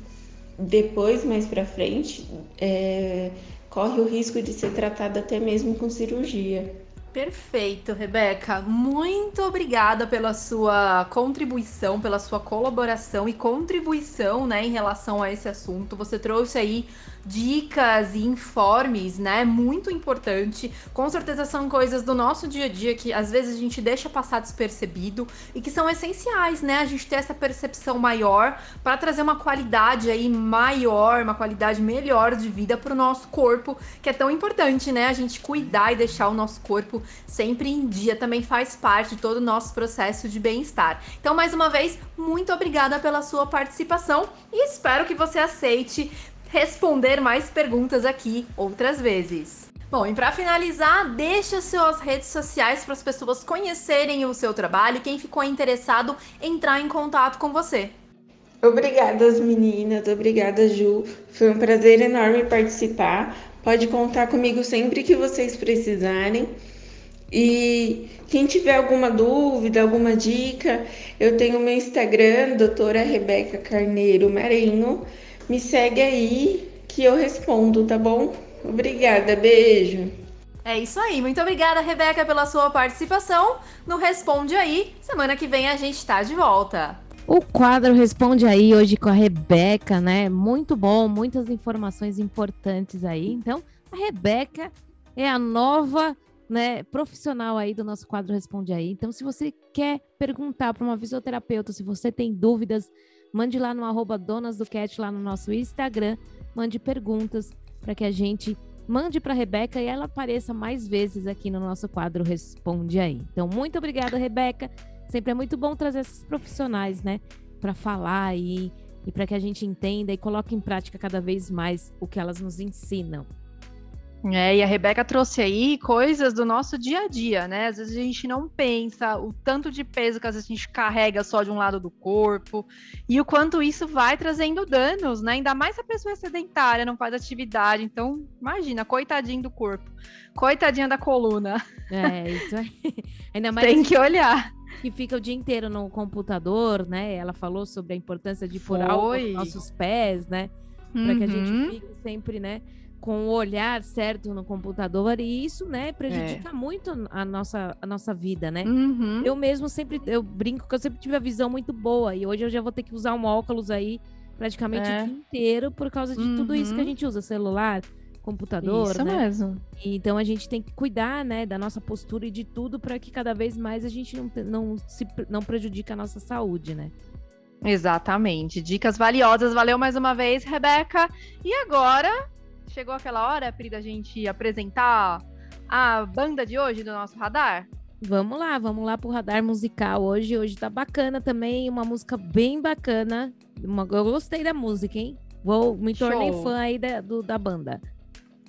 depois, mais para frente, é, corre o risco de ser tratado até mesmo com cirurgia. Perfeito, Rebeca. Muito obrigada pela sua contribuição, pela sua colaboração e contribuição, né, em relação a esse assunto. Você trouxe aí dicas e informes, né? Muito importante. Com certeza são coisas do nosso dia a dia que às vezes a gente deixa passar despercebido e que são essenciais, né? A gente ter essa percepção maior para trazer uma qualidade aí maior, uma qualidade melhor de vida para o nosso corpo, que é tão importante, né? A gente cuidar e deixar o nosso corpo sempre em dia também faz parte de todo o nosso processo de bem-estar. Então, mais uma vez, muito obrigada pela sua participação e espero que você aceite responder mais perguntas aqui outras vezes. Bom, e para finalizar, deixa suas redes sociais para as pessoas conhecerem o seu trabalho e quem ficou interessado entrar em contato com você. Obrigada, meninas. Obrigada, Ju. Foi um prazer enorme participar. Pode contar comigo sempre que vocês precisarem. E quem tiver alguma dúvida, alguma dica, eu tenho meu Instagram, doutora Rebeca Carneiro Marinho. Me segue aí que eu respondo, tá bom? Obrigada, beijo. É isso aí. Muito obrigada, Rebeca, pela sua participação no Responde Aí. Semana que vem a gente tá de volta. O quadro Responde Aí hoje com a Rebeca, né? Muito bom, muitas informações importantes aí. Então, a Rebeca é a nova né, profissional aí do nosso quadro Responde Aí. Então, se você quer perguntar para uma fisioterapeuta, se você tem dúvidas, Mande lá no arroba Donas do Cat, lá no nosso Instagram. Mande perguntas para que a gente mande para a Rebeca e ela apareça mais vezes aqui no nosso quadro Responde Aí. Então, muito obrigada, Rebeca. Sempre é muito bom trazer esses profissionais, né, para falar e, e para que a gente entenda e coloque em prática cada vez mais o que elas nos ensinam. É, e a Rebeca trouxe aí coisas do nosso dia a dia, né? Às vezes a gente não pensa o tanto de peso que às vezes a gente carrega só de um lado do corpo e o quanto isso vai trazendo danos, né? Ainda mais se a pessoa é sedentária, não faz atividade. Então, imagina, coitadinho do corpo, coitadinha da coluna. É, isso aí. Ainda mais Tem que olhar. Que fica o dia inteiro no computador, né? Ela falou sobre a importância de algo nos nossos pés, né? Para uhum. que a gente uhum. fique sempre, né? Com o olhar certo no computador e isso, né, prejudica é. muito a nossa, a nossa vida, né? Uhum. Eu mesmo sempre, eu brinco que eu sempre tive a visão muito boa e hoje eu já vou ter que usar um óculos aí praticamente é. o dia inteiro por causa de uhum. tudo isso que a uhum. gente usa, celular, computador, isso né? mesmo. Então a gente tem que cuidar, né, da nossa postura e de tudo para que cada vez mais a gente não, não, se, não prejudique a nossa saúde, né? Exatamente. Dicas valiosas. Valeu mais uma vez, Rebeca. E agora chegou aquela hora, Pri, da gente apresentar a banda de hoje do nosso radar? Vamos lá, vamos lá pro radar musical hoje. Hoje tá bacana também, uma música bem bacana. Uma, eu gostei da música, hein? Vou me tornei fã aí da, do, da banda.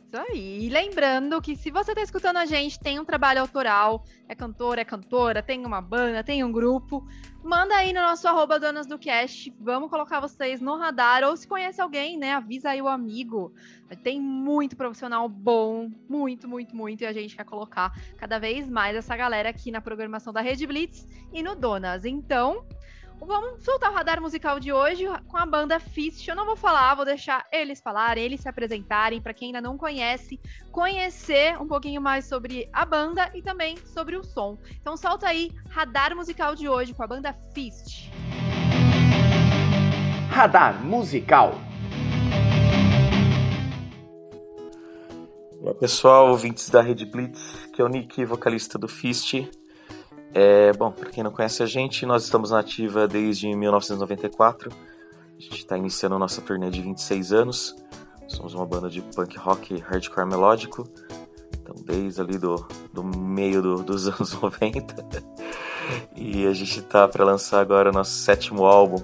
Isso aí. E lembrando que se você está escutando a gente, tem um trabalho autoral, é cantor, é cantora, tem uma banda, tem um grupo, manda aí no nosso arroba Donas do Cast. Vamos colocar vocês no radar. Ou se conhece alguém, né? Avisa aí o amigo. Tem muito profissional bom, muito, muito, muito. E a gente quer colocar cada vez mais essa galera aqui na programação da Rede Blitz e no Donas. Então, Vamos soltar o radar musical de hoje com a banda Fist. Eu não vou falar, vou deixar eles falarem, eles se apresentarem, para quem ainda não conhece, conhecer um pouquinho mais sobre a banda e também sobre o som. Então solta aí radar musical de hoje com a banda Fist. Radar musical. Olá pessoal, ouvintes da Rede Blitz, que é o Nick, vocalista do Fist. É, bom, para quem não conhece a gente, nós estamos na ativa desde 1994. A gente está iniciando nossa turnê de 26 anos. Somos uma banda de punk rock hardcore melódico. Então, desde ali do, do meio do, dos anos 90. e a gente tá para lançar agora nosso sétimo álbum,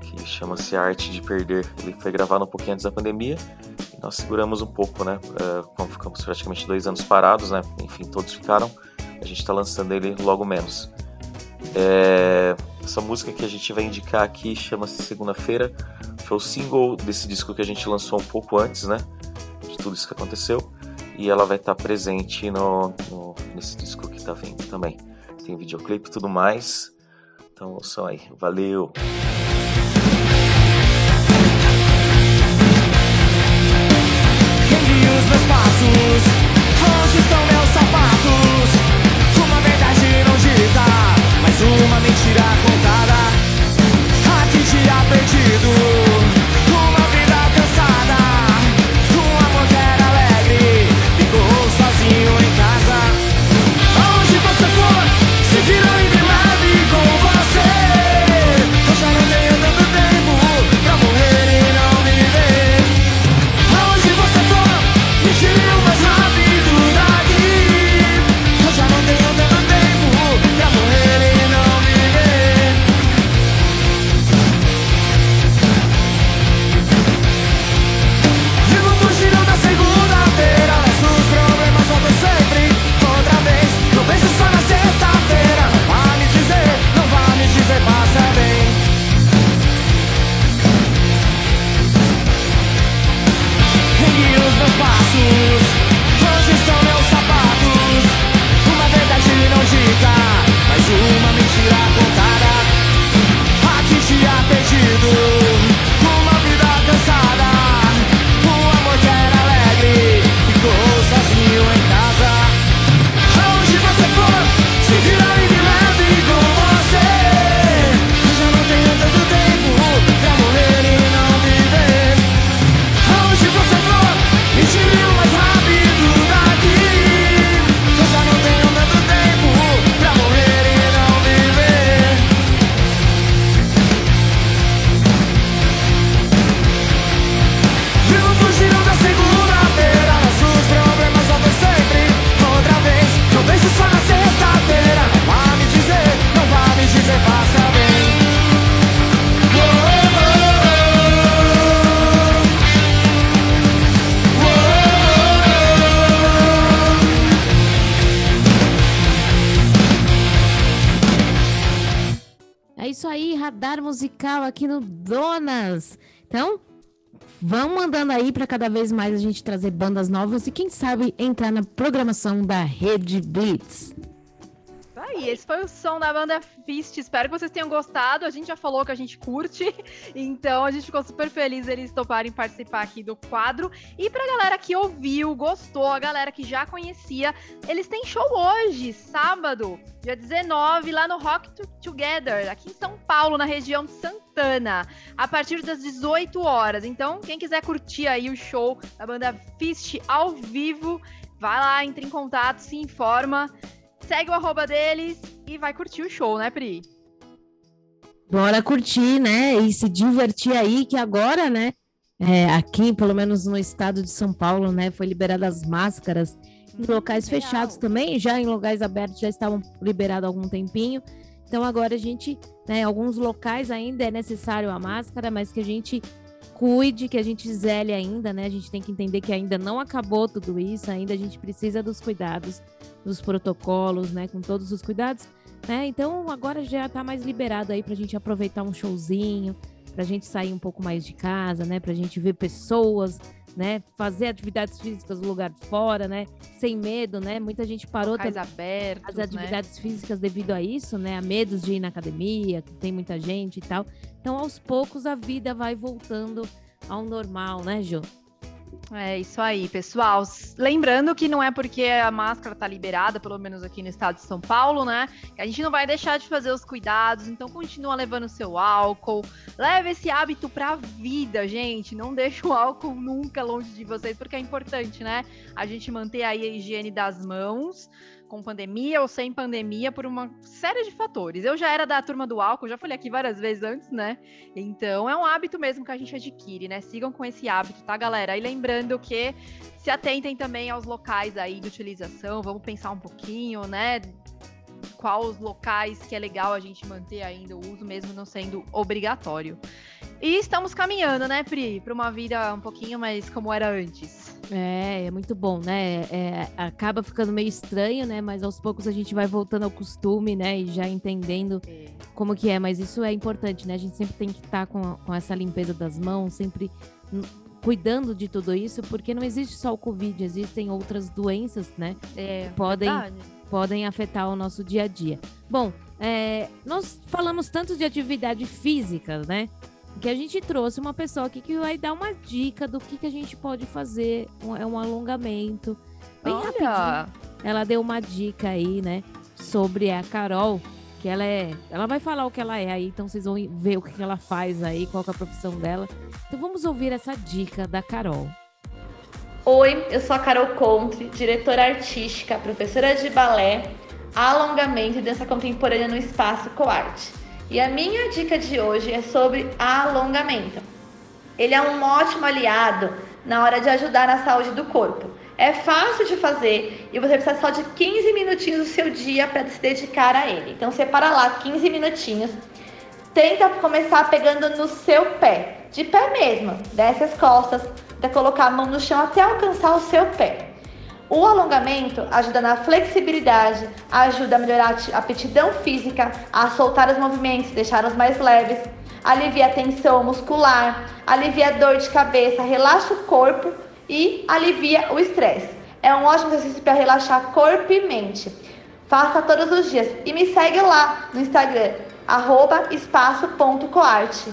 que chama-se Arte de Perder. Ele foi gravado um pouquinho antes da pandemia. Nós seguramos um pouco, né? Uh, como ficamos praticamente dois anos parados, né? Enfim, todos ficaram a gente está lançando ele logo menos. É... Essa música que a gente vai indicar aqui chama-se Segunda-feira. Foi o single desse disco que a gente lançou um pouco antes, né? De tudo isso que aconteceu. E ela vai estar tá presente no, no, nesse disco que tá vindo também. Tem videoclipe e tudo mais. Então ouçam aí. Valeu! Quem os meus passos? Onde estão meus sapatos? mais uma mentira contada. Aqui tinha perdido. Cada vez mais a gente trazer bandas novas e quem sabe entrar na programação da Rede Blitz. Aí, esse foi o som da banda Fist. Espero que vocês tenham gostado. A gente já falou que a gente curte, então a gente ficou super feliz eles toparem participar aqui do quadro. E pra galera que ouviu, gostou, a galera que já conhecia, eles têm show hoje, sábado, dia 19, lá no Rock Together, aqui em São Paulo, na região de Santana, a partir das 18 horas. Então, quem quiser curtir aí o show da banda Fist ao vivo, vai lá, entre em contato, se informa. Segue o arroba deles e vai curtir o show, né, Pri? Bora curtir, né? E se divertir aí, que agora, né? É, aqui, pelo menos no estado de São Paulo, né? Foi liberadas as máscaras em locais Legal. fechados também, já em locais abertos já estavam liberados há algum tempinho. Então agora a gente, né, alguns locais ainda é necessário a máscara, mas que a gente cuide, que a gente zele ainda, né? A gente tem que entender que ainda não acabou tudo isso, ainda a gente precisa dos cuidados, dos protocolos, né? Com todos os cuidados, né? Então agora já tá mais liberado aí pra gente aproveitar um showzinho, pra gente sair um pouco mais de casa, né? Pra gente ver pessoas, né? Fazer atividades físicas no lugar de fora, né? Sem medo, né? Muita gente parou Locais abertos, as atividades né? físicas devido a isso, né? A medos de ir na academia, que tem muita gente e tal. Então, aos poucos, a vida vai voltando ao normal, né, Ju? É isso aí, pessoal. Lembrando que não é porque a máscara tá liberada, pelo menos aqui no estado de São Paulo, né? A gente não vai deixar de fazer os cuidados. Então continua levando seu álcool. Leve esse hábito pra vida, gente. Não deixe o álcool nunca longe de vocês, porque é importante, né? A gente manter aí a higiene das mãos com pandemia ou sem pandemia por uma série de fatores. Eu já era da turma do álcool, já falei aqui várias vezes antes, né? Então é um hábito mesmo que a gente adquire, né? Sigam com esse hábito, tá, galera? E lembrando que se atentem também aos locais aí de utilização, vamos pensar um pouquinho, né? Quais os locais que é legal a gente manter ainda o uso, mesmo não sendo obrigatório. E estamos caminhando, né, Pri, para uma vida um pouquinho mais como era antes. É, é muito bom, né? É, acaba ficando meio estranho, né? Mas aos poucos a gente vai voltando ao costume, né? E já entendendo é. como que é. Mas isso é importante, né? A gente sempre tem que estar tá com, com essa limpeza das mãos, sempre cuidando de tudo isso, porque não existe só o Covid, existem outras doenças, né? É, que podem, podem afetar o nosso dia a dia. Bom, é, nós falamos tanto de atividade física, né? que a gente trouxe uma pessoa aqui que vai dar uma dica do que, que a gente pode fazer. é um alongamento. Bem Olha. rapidinho. Ela deu uma dica aí, né? Sobre a Carol, que ela é. Ela vai falar o que ela é aí, então vocês vão ver o que, que ela faz aí, qual é a profissão dela. Então vamos ouvir essa dica da Carol. Oi, eu sou a Carol Contre, diretora artística, professora de balé, alongamento e dança contemporânea no Espaço Coarte. E a minha dica de hoje é sobre alongamento. Ele é um ótimo aliado na hora de ajudar na saúde do corpo. É fácil de fazer e você precisa só de 15 minutinhos do seu dia para se dedicar a ele. Então separa lá 15 minutinhos. Tenta começar pegando no seu pé, de pé mesmo. Desce as costas, até colocar a mão no chão até alcançar o seu pé. O alongamento ajuda na flexibilidade, ajuda a melhorar a aptidão física, a soltar os movimentos, deixá-los mais leves, alivia a tensão muscular, alivia a dor de cabeça, relaxa o corpo e alivia o estresse. É um ótimo exercício para relaxar corpo e mente. Faça todos os dias e me segue lá no Instagram, espaço.coarte.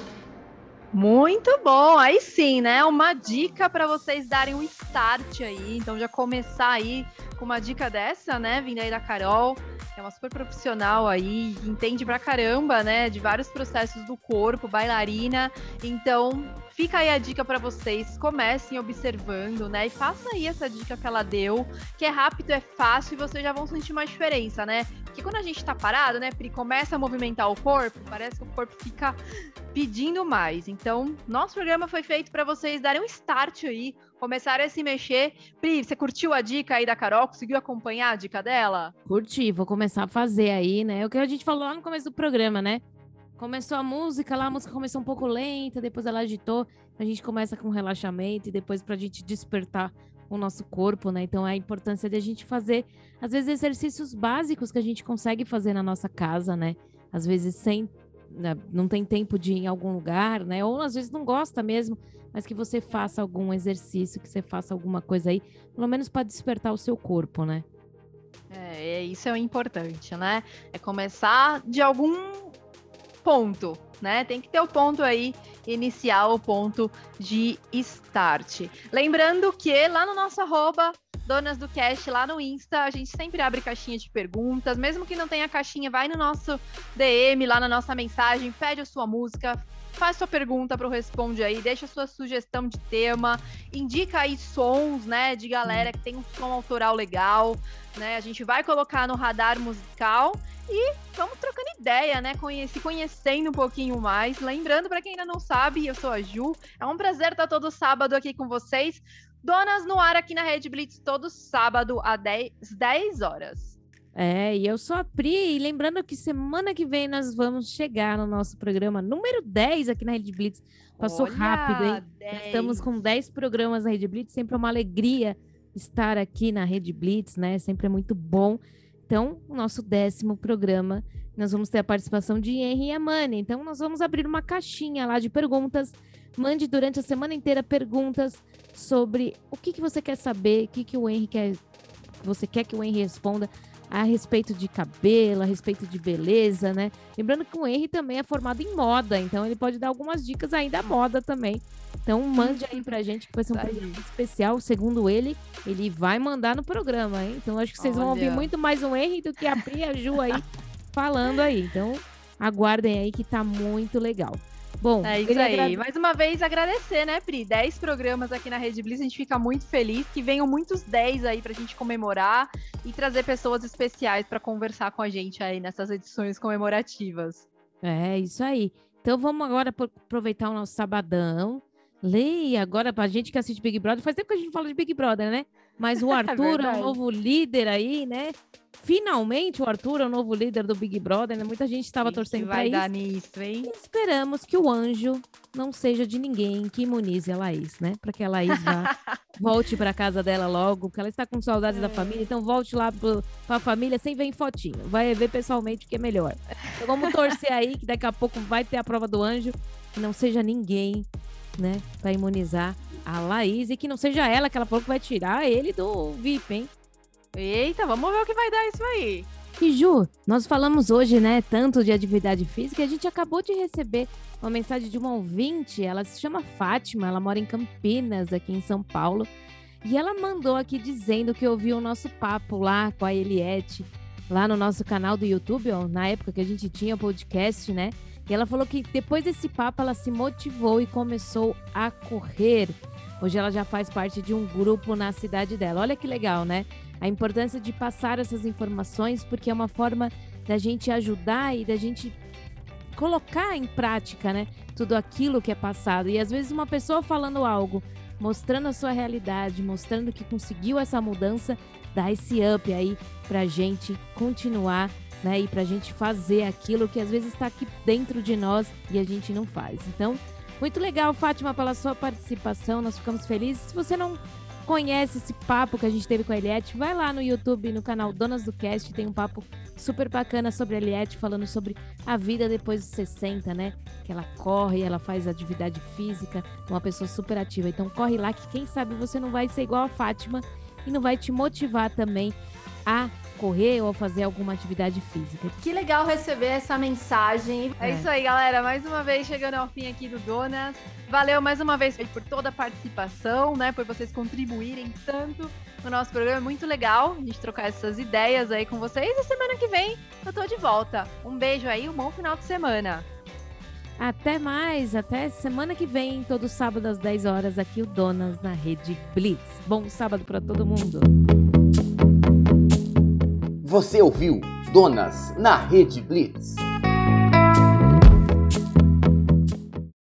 Muito bom, aí sim, né? Uma dica para vocês darem um start aí. Então já começar aí com uma dica dessa, né? Vindo aí da Carol, é uma super profissional aí, entende pra caramba, né? De vários processos do corpo, bailarina. Então Fica aí a dica para vocês, comecem observando, né? E faça aí essa dica que ela deu, que é rápido, é fácil e vocês já vão sentir uma diferença, né? Porque quando a gente tá parado, né, Pri, começa a movimentar o corpo, parece que o corpo fica pedindo mais. Então, nosso programa foi feito para vocês darem um start aí, começarem a se mexer. Pri, você curtiu a dica aí da Carol? Conseguiu acompanhar a dica dela? Curti, vou começar a fazer aí, né? O que a gente falou lá no começo do programa, né? Começou a música lá, a música começou um pouco lenta, depois ela agitou. A gente começa com relaxamento e depois para a gente despertar o nosso corpo, né? Então é a importância de a gente fazer, às vezes, exercícios básicos que a gente consegue fazer na nossa casa, né? Às vezes sem. Né? Não tem tempo de ir em algum lugar, né? Ou às vezes não gosta mesmo, mas que você faça algum exercício, que você faça alguma coisa aí, pelo menos para despertar o seu corpo, né? É, é, isso é importante, né? É começar de algum ponto, né? Tem que ter o ponto aí inicial, o ponto de start. Lembrando que lá no nosso arroba Donas do Cash lá no Insta, a gente sempre abre caixinha de perguntas, mesmo que não tenha caixinha, vai no nosso DM, lá na nossa mensagem, pede a sua música, faz sua pergunta para o Responde aí, deixa sua sugestão de tema, indica aí sons, né, de galera que tem um som autoral legal, né? A gente vai colocar no radar musical e vamos trocando ideia, né? Se conhecendo um pouquinho mais. Lembrando, para quem ainda não sabe, eu sou a Ju. É um prazer estar todo sábado aqui com vocês. Donas no ar aqui na Rede Blitz, todo sábado às 10, 10 horas. É, e eu sou a Pri, e lembrando que semana que vem nós vamos chegar no nosso programa número 10 aqui na Rede Blitz. Passou Olha, rápido, hein? 10. Estamos com 10 programas na Rede Blitz, sempre é uma alegria estar aqui na Rede Blitz, né? Sempre é muito bom. Então, o nosso décimo programa, nós vamos ter a participação de Henry e Amani. Então, nós vamos abrir uma caixinha lá de perguntas. Mande durante a semana inteira perguntas sobre o que, que você quer saber, o que, que o Henry quer, você quer que o Henry responda a respeito de cabelo, a respeito de beleza, né? Lembrando que o Henry também é formado em moda, então ele pode dar algumas dicas aí da moda também. Então mande aí pra gente que vai ser um aí. programa especial, segundo ele, ele vai mandar no programa, hein? Então acho que vocês vão ouvir Olha. muito mais o Henry do que a Pri e a Ju aí falando aí. Então aguardem aí que tá muito legal. Bom, É isso aí. agrade- Mais uma vez agradecer, né, Pri? 10 programas aqui na Rede Blitz, a gente fica muito feliz que venham muitos 10 aí pra gente comemorar e trazer pessoas especiais pra conversar com a gente aí nessas edições comemorativas. É, isso aí. Então vamos agora pro- aproveitar o nosso sabadão. Leia agora pra gente que assiste Big Brother. Faz tempo que a gente fala de Big Brother, né? Mas o Arthur é, o novo líder aí, né? Finalmente o Arthur é o novo líder do Big Brother, né? Muita gente estava torcendo pra vai isso. dar nisso, hein? E esperamos que o anjo não seja de ninguém que imunize a Laís, né? Para que a Laís vá, volte para casa dela logo, porque ela está com saudades da família, então volte lá para a família sem ver em fotinho. Vai ver pessoalmente o que é melhor. Então vamos torcer aí que daqui a pouco vai ter a prova do anjo, que não seja ninguém, né, para imunizar a Laís e que não seja ela que ela falou que vai tirar ele do VIP, hein? Eita, vamos ver o que vai dar isso aí. E Ju, nós falamos hoje, né, tanto de atividade física, a gente acabou de receber uma mensagem de uma ouvinte, ela se chama Fátima, ela mora em Campinas, aqui em São Paulo, e ela mandou aqui dizendo que ouviu o nosso papo lá com a Eliette, lá no nosso canal do YouTube, ó, na época que a gente tinha podcast, né? E ela falou que depois desse papo ela se motivou e começou a correr. Hoje ela já faz parte de um grupo na cidade dela. Olha que legal, né? A importância de passar essas informações, porque é uma forma da gente ajudar e da gente colocar em prática, né? Tudo aquilo que é passado. E às vezes uma pessoa falando algo, mostrando a sua realidade, mostrando que conseguiu essa mudança, dá esse up aí pra gente continuar, né? E pra gente fazer aquilo que às vezes está aqui dentro de nós e a gente não faz. Então, muito legal, Fátima, pela sua participação. Nós ficamos felizes. Se você não conhece esse papo que a gente teve com a Eliette, vai lá no YouTube, no canal Donas do Cast, tem um papo super bacana sobre a Eliette, falando sobre a vida depois dos 60, né? Que ela corre, ela faz atividade física, uma pessoa super ativa. Então corre lá que quem sabe você não vai ser igual a Fátima e não vai te motivar também a correr ou a fazer alguma atividade física. Que legal receber essa mensagem. É, isso aí, galera. Mais uma vez chegando ao fim aqui do Donas. Valeu mais uma vez por toda a participação, né? Por vocês contribuírem tanto no nosso programa. É muito legal a gente trocar essas ideias aí com vocês. E semana que vem eu tô de volta. Um beijo aí, um bom final de semana. Até mais, até semana que vem, todo sábado às 10 horas, aqui o Donas na Rede Blitz. Bom sábado para todo mundo. Você ouviu Donas na Rede Blitz.